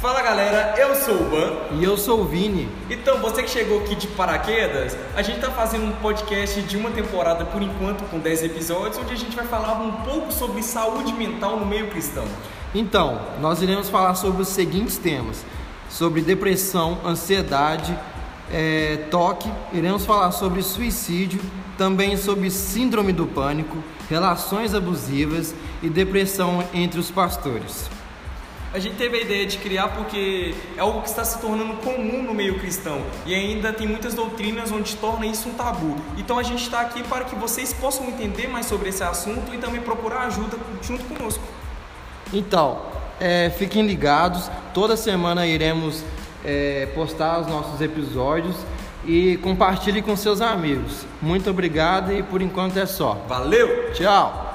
Fala galera, eu sou o Ban. E eu sou o Vini. Então, você que chegou aqui de paraquedas, a gente está fazendo um podcast de uma temporada por enquanto, com 10 episódios, onde a gente vai falar um pouco sobre saúde mental no meio cristão. Então, nós iremos falar sobre os seguintes temas: sobre depressão, ansiedade, é, toque, iremos falar sobre suicídio, também sobre síndrome do pânico, relações abusivas e depressão entre os pastores. A gente teve a ideia de criar porque é algo que está se tornando comum no meio cristão e ainda tem muitas doutrinas onde torna isso um tabu. Então a gente está aqui para que vocês possam entender mais sobre esse assunto e também procurar ajuda junto conosco. Então, é, fiquem ligados, toda semana iremos é, postar os nossos episódios e compartilhe com seus amigos. Muito obrigado e por enquanto é só. Valeu! Tchau!